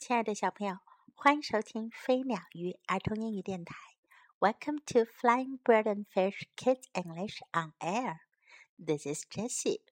亲爱的小朋友，欢迎收听飞鸟鱼儿童英语电台。Welcome to Flying Bird and Fish Kids English on Air. This is Jessie.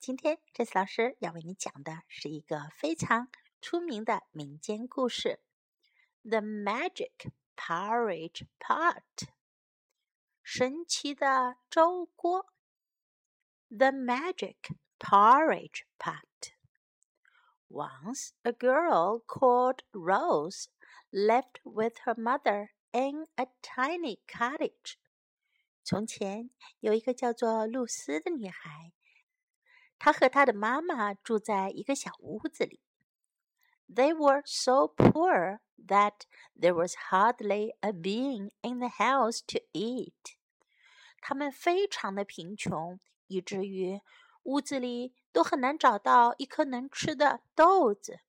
今天，Jessie 老师要为你讲的是一个非常出名的民间故事《The Magic Porridge Pot》神奇的粥锅。The Magic Porridge Pot. Once a girl called Rose lived with her mother in a tiny cottage. 从前有一个叫做露丝的女孩，她和她的妈妈住在一个小屋子里。They were so poor that there was hardly a being in the house to eat. 他们非常的贫穷，以至于屋子里 都很难找到一颗能吃的豆子。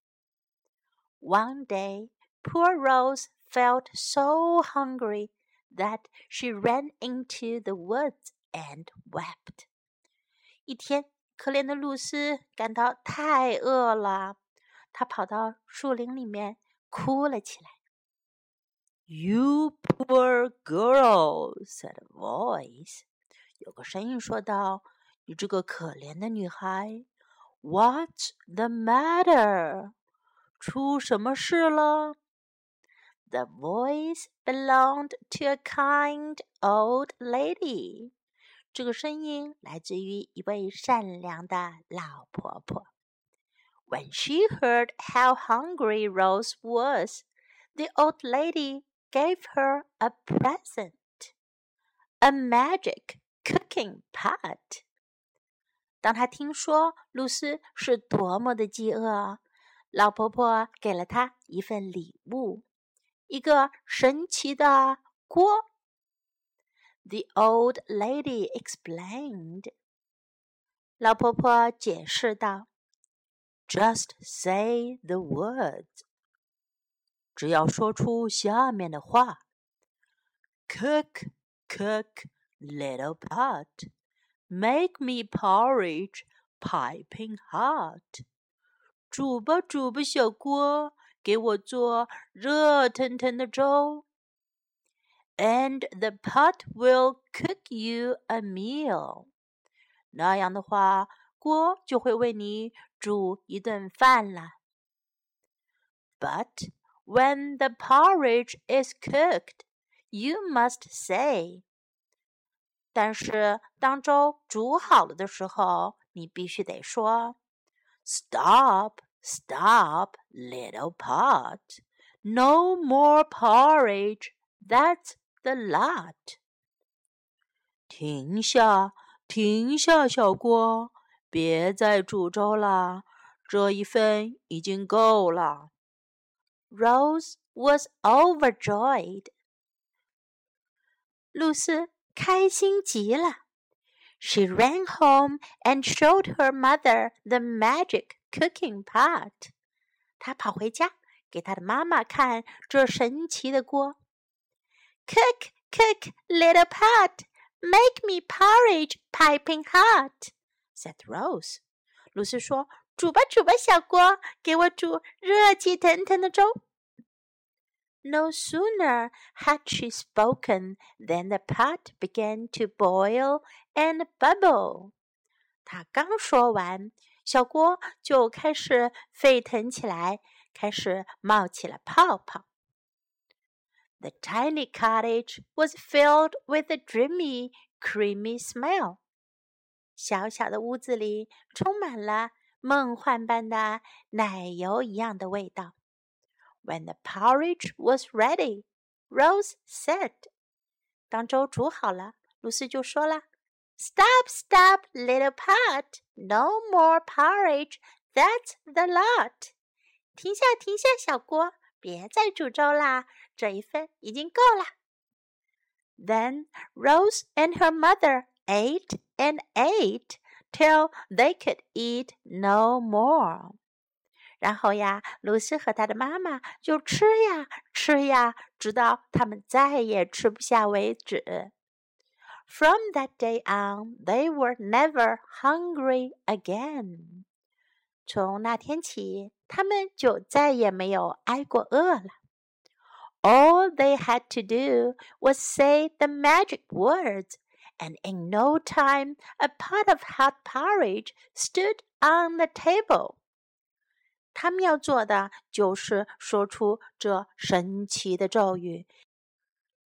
One day, poor Rose felt so hungry that she ran into the woods and wept. 一天，可怜的露丝感到太饿了，她跑到树林里面哭了起来。You poor girl," said a voice. 有个声音说道。 你这个可怜的女孩，What's the matter？出什么事了？The voice belonged to a kind old lady。这个声音来自于一位善良的老婆婆。When she heard how hungry Rose was, the old lady gave her a present, a magic cooking pot. 当他听说露丝是多么的饥饿，老婆婆给了他一份礼物，一个神奇的锅。The old lady explained. 老婆婆解释道：“Just say the words，只要说出下面的话。Cook, cook, little pot。” Make me porridge, piping hot。煮吧煮吧，小锅，给我做热腾腾的粥。And the pot will cook you a meal。那样的话，锅就会为你煮一顿饭了。But when the porridge is cooked, you must say. 但是当粥煮好了的时候，你必须得说：“Stop, stop, little pot! No more porridge. That's the lot.” 停下，停下，小锅，别再煮粥了，这一份已经够了。Rose was overjoyed. 露丝 开心极了。She ran home and showed her mother the magic cooking pot. 她跑回家，给她的妈妈看这神奇的锅。Cook, cook, little pot, make me porridge piping hot," said Rose. 露丝说：“煮吧，煮吧，小锅，给我煮热气腾腾的粥。” No sooner had she spoken than the pot began to boil and bubble. 她刚说完，小锅就开始沸腾起来，开始冒起了泡泡。The tiny cottage was filled with a dreamy, creamy smell. 小小的屋子里充满了梦幻般的奶油一样的味道。 when the porridge was ready, Rose said. 当粥煮好了，露丝就说了：“Stop, stop, little pot! No more porridge. That's the lot.” 停下，停下，小锅，别再煮粥啦，这一份已经够了。Then Rose and her mother ate and ate till they could eat no more. 然后呀，露丝和她的妈妈就吃呀吃呀，直到他们再也吃不下为止。From that day on, they were never hungry again. 从那天起，他们就再也没有挨过饿了。All they had to do was say the magic words, and in no time a pot of hot porridge stood on the table. 他们要做的就是说出这神奇的咒语，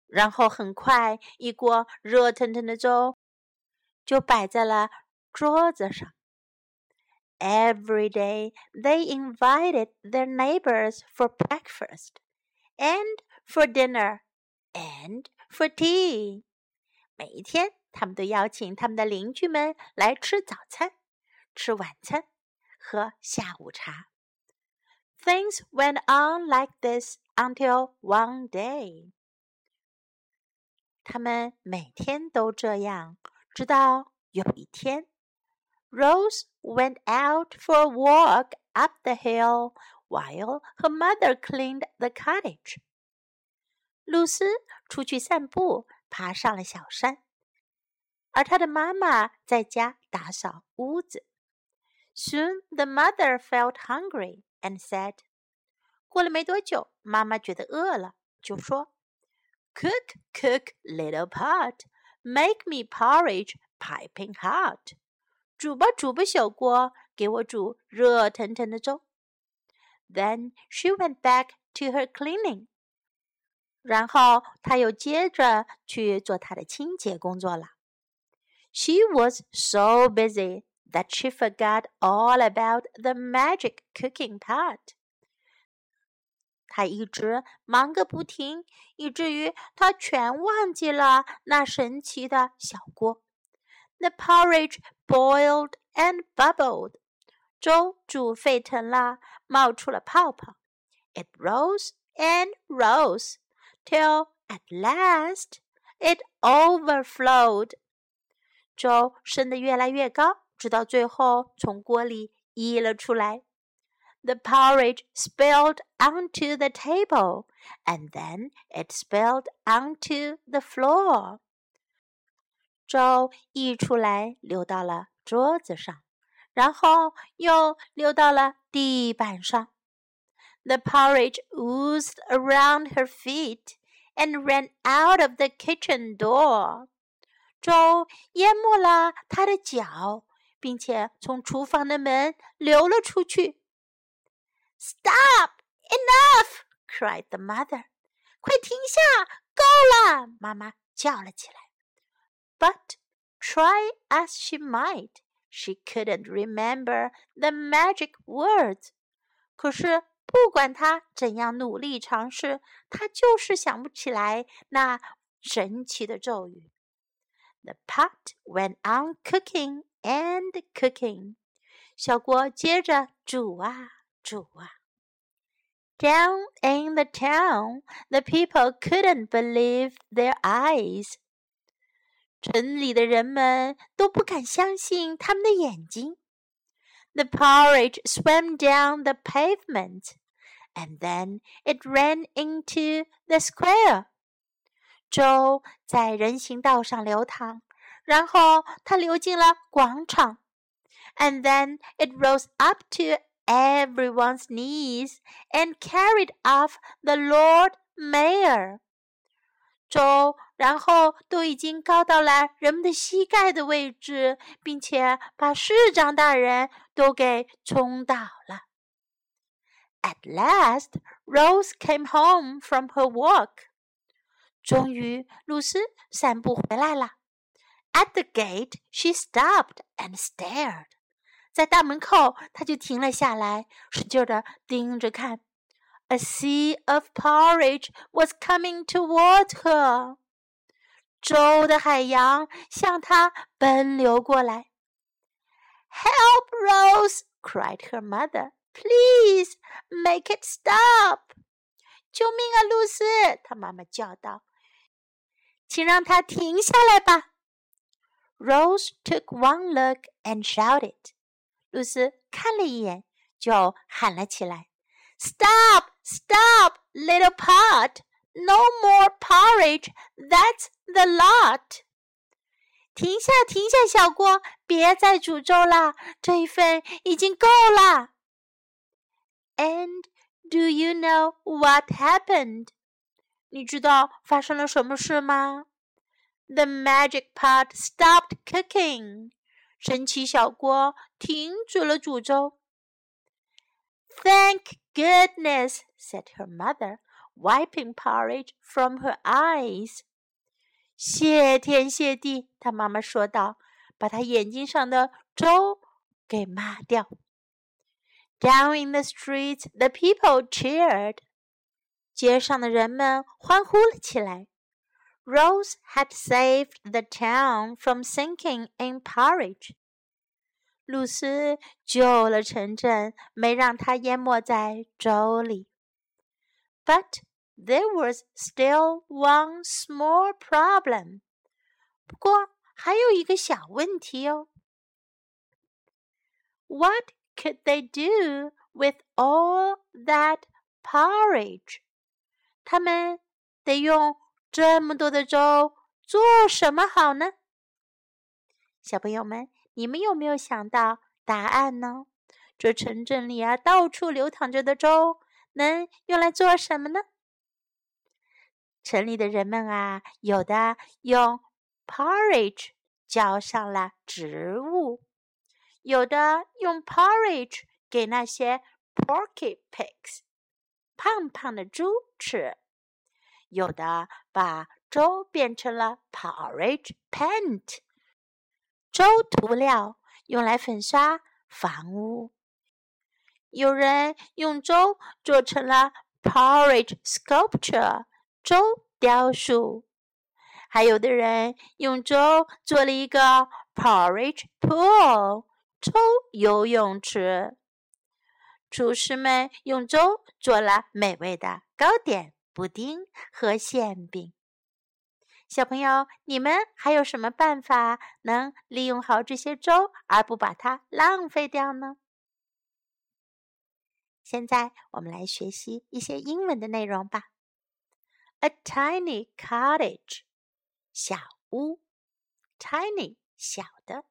然后很快一锅热腾腾的粥就摆在了桌子上。Every day they invited their neighbors for breakfast and for dinner and for tea。每一天，他们都邀请他们的邻居们来吃早餐、吃晚餐、喝下午茶。Things went on like this until one day. 他们每天都这样，直到有一天，Rose went out for a walk up the hill while her mother cleaned the cottage. 露丝出去散步，爬上了小山，而她的妈妈在家打扫屋子。Soon the mother felt hungry and said，过了没多久，妈妈觉得饿了，就说：“Cook, cook, little pot, make me porridge piping hot。”煮吧煮吧，小锅，给我煮热腾腾的粥。Then she went back to her cleaning。然后她又接着去做她的清洁工作了。She was so busy that she forgot all about the magic cooking pot. 她一直忙个不停，以至于她全忘记了那神奇的小锅。The porridge boiled and bubbled. 粥煮沸腾了，冒出了泡泡。It rose and rose till at last it overflowed. 粥升得越来越高， 直到最后从锅里溢了出来。The porridge spilled onto the table, and then it spilled onto the floor. 粥溢出来，流到了桌子上，然后又流到了地板上。The porridge oozed around her feet and ran out of the kitchen door. 粥淹没了他的脚， 并且从厨房的门流了出去。Stop! Enough! cried the mother. 快停下！够了！妈妈叫了起来。But try as she might, she couldn't remember the magic words. 可是不管她怎样努力尝试，她就是想不起来那神奇的咒语。the pot went on cooking and cooking. 小锅接着煮啊煮啊。Down in the town, the people couldn't believe their eyes. 城里的人们都不敢相信他们的眼睛。The porridge swam down the pavement, and then it ran into the square. 粥在人行道上流淌， 然后它流进了广场。And then it rose up to everyone's knees and carried off the Lord Mayor。粥然后都已经高到了人们的膝盖的位置，并且把市长大人都给冲倒了。At last, Rose came home from her walk. 终于，露丝散步回来了。At the gate, she stopped and stared. 在大门口，她就停了下来，使劲的盯着看。A sea of porridge was coming toward her. 粥的海洋向她奔流过来。Help, Rose! cried her mother. Please make it stop. 救命啊，露丝！她妈妈叫道。请让它停下来吧。 ” Rose took one look and shouted. 露丝看了一眼，就喊了起来：“Stop! Stop, little pot! No more porridge! That's the lot!” 停下，停下，小锅，别再煮粥了，这一份已经够了。And do you know what happened？你知道发生了什么事吗 ？The magic pot stopped cooking。神奇小锅停止了煮粥。Thank goodness, said her mother, wiping porridge from her eyes. 谢天谢地，她妈妈说道，把她眼睛上的粥给抹掉。Down in the streets, the people cheered. 街上的人们欢呼了起来。 Rose had saved the town from sinking in porridge. 露丝救了城镇，没让它淹没在粥里。But there was still one small problem. 不过还有一个小问题哦。What could they do with all that porridge? 他们得用 这么多的粥做什么好呢？小朋友们，你们有没有想到答案呢？这城镇里啊，到处流淌着的粥，能用来做什么呢？城里的人们啊，有的用 porridge 浇上了植物，有的用 porridge 给那些 porky pigs 胖胖的猪吃，有的把粥变成了 porridge paint 粥涂料，用来粉刷房屋。有人用粥做成了 porridge sculpture。粥雕塑，还有的人用粥做了一个 porridge pool 粥游泳池。厨师们用粥做了美味的糕点、布丁和馅饼。小朋友，你们还有什么办法能利用好这些粥，而不把它浪费掉呢？现在我们来学习一些英文的内容吧。a tiny cottage，小屋，tiny 小的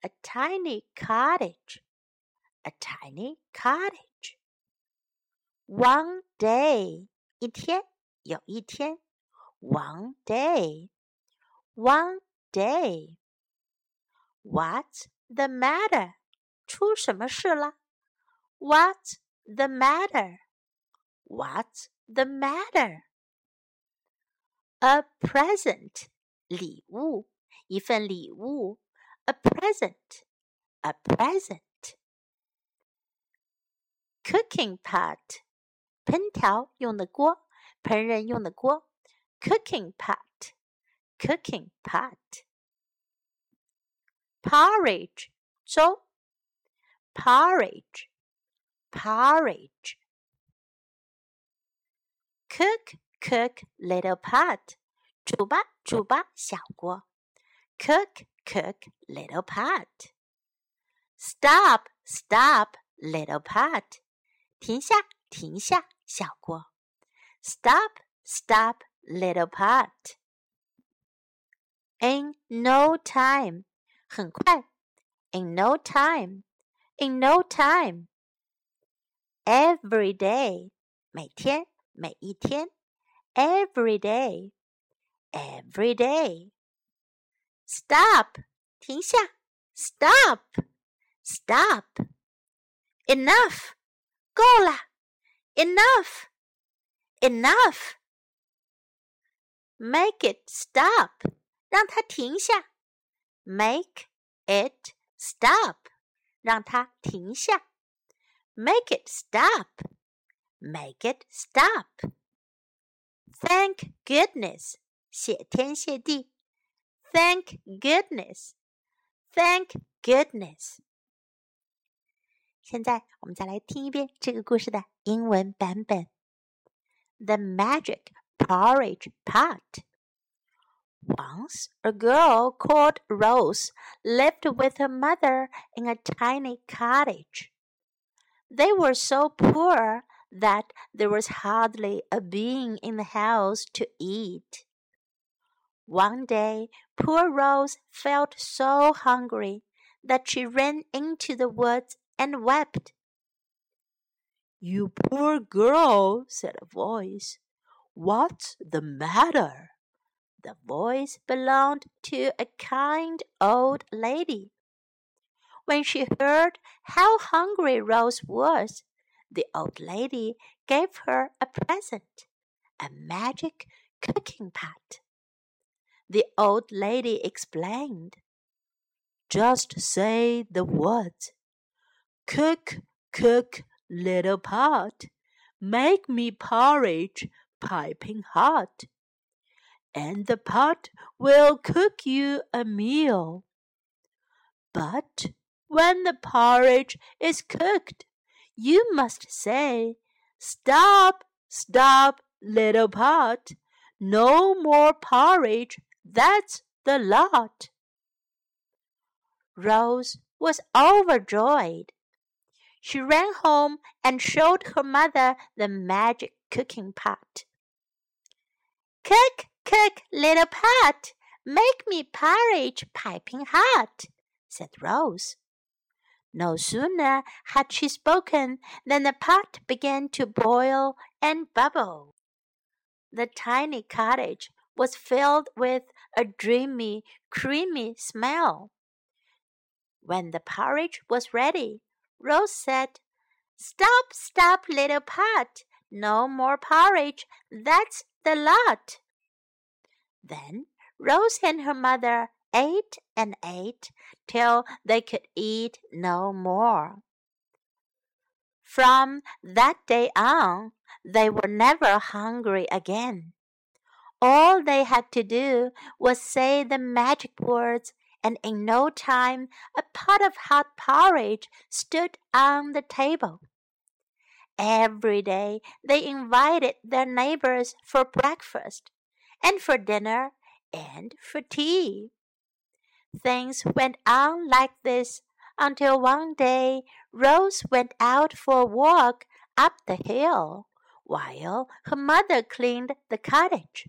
，a tiny cottage，a tiny cottage。One day，一天，有一天，one day，one day。What's the matter？出什么事了？What's the matter？What's the matter？a present 礼物，一份礼物，a present，a present。cooking pot 烹调用的锅，烹饪用的锅，cooking pot，cooking pot。porridge 粥，porridge，porridge。cook Cook little pot，煮吧煮吧小锅。Cook cook little pot。Stop stop little pot，停下 停下小锅。Stop stop little pot。In no time，很快。In no time。In no time。Every day，每天每一天。every day, every day. Stop, 停下，stop, stop. Enough, 够了 ，enough, enough. Make it stop, 让它停下，make it stop, 让它停下，make it stop, make it stop. Thank goodness，谢天谢地。Thank goodness，Thank goodness。 现在我们再来听一遍这个故事的英文版本。The Magic Porridge Pot. Once a girl called Rose lived with her mother in a tiny cottage. They were so poor that there was hardly a being in the house to eat. One day, poor Rose felt so hungry that she ran into the woods and wept. You poor girl, said a voice. What's the matter? The voice belonged to a kind old lady. When she heard how hungry Rose was, the old lady gave her a present a magic cooking pot. The old lady explained. Just say the words. Cook, cook, little pot. Make me porridge piping hot. And the pot will cook you a meal. But when the porridge is cooked, you must say, Stop, stop, little pot. No more porridge, that's the lot. Rose was overjoyed. She ran home and showed her mother the magic cooking pot. Cook, cook, little pot, make me porridge piping hot, said Rose. No sooner had she spoken than the pot began to boil and bubble. The tiny cottage was filled with a dreamy, creamy smell. When the porridge was ready, Rose said, Stop, stop, little pot. No more porridge. That's the lot. Then Rose and her mother ate and ate till they could eat no more. From that day on, they were never hungry again. All they had to do was say the magic words, and in no time a pot of hot porridge stood on the table. Every day they invited their neighbors for breakfast, and for dinner, and for tea. Things went on like this until one day Rose went out for a walk up the hill while her mother cleaned the cottage.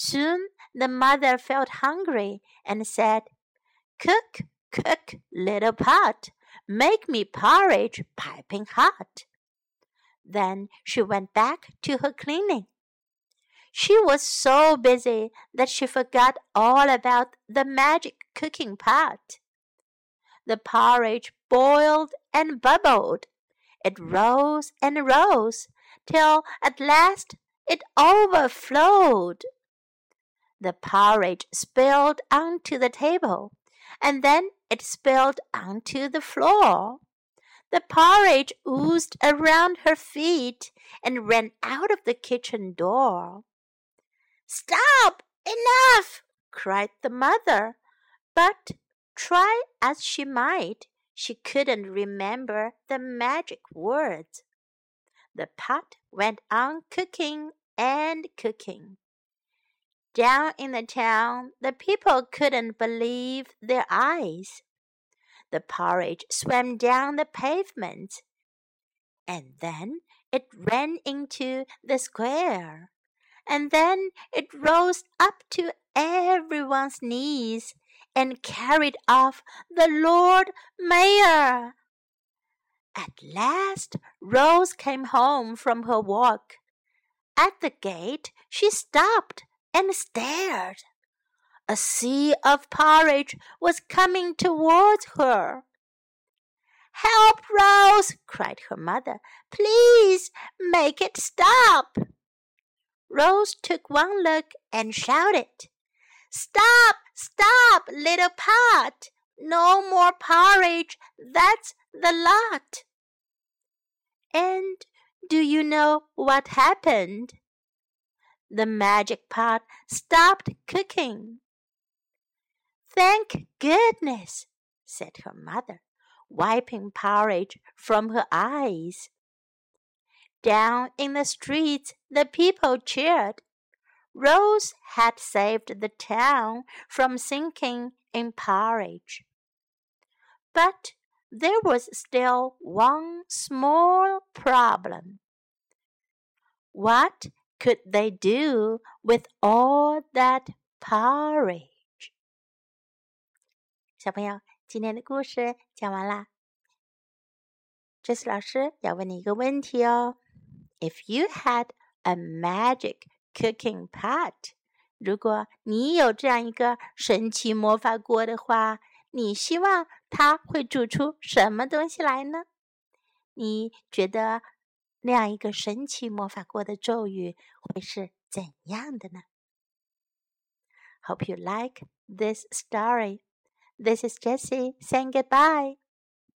Soon the mother felt hungry and said, Cook, cook, little pot, make me porridge piping hot. Then she went back to her cleaning. She was so busy that she forgot all about the magic cooking pot. The porridge boiled and bubbled. It rose and rose till at last it overflowed. The porridge spilled onto the table, and then it spilled onto the floor. The porridge oozed around her feet and ran out of the kitchen door. Stop! Enough! cried the mother. But try as she might, she couldn't remember the magic words. The pot went on cooking and cooking. Down in the town, the people couldn't believe their eyes. The porridge swam down the pavement, and then it ran into the square and then it rose up to everyone's knees and carried off the Lord Mayor. At last, Rose came home from her walk. At the gate, she stopped and stared. A sea of porridge was coming towards her. Help, Rose! cried her mother. Please make it stop. Rose took one look and shouted, Stop! Stop, little pot! No more porridge! That's the lot! And do you know what happened? The magic pot stopped cooking. Thank goodness, said her mother, wiping porridge from her eyes. Down in the streets, the people cheered. Rose had saved the town from sinking in porridge. But there was still one small problem. What could they do with all that porridge。小朋友，今天的故事讲完啦。这次老师要问你一个问题哦：If you had a magic cooking pot，如果你有这样一个神奇魔法锅的话，你希望它会煮出什么东西来呢？你觉得 那样一个神奇魔法过的咒语会是怎样的呢？Hope you like this story. This is Jessie saying goodbye.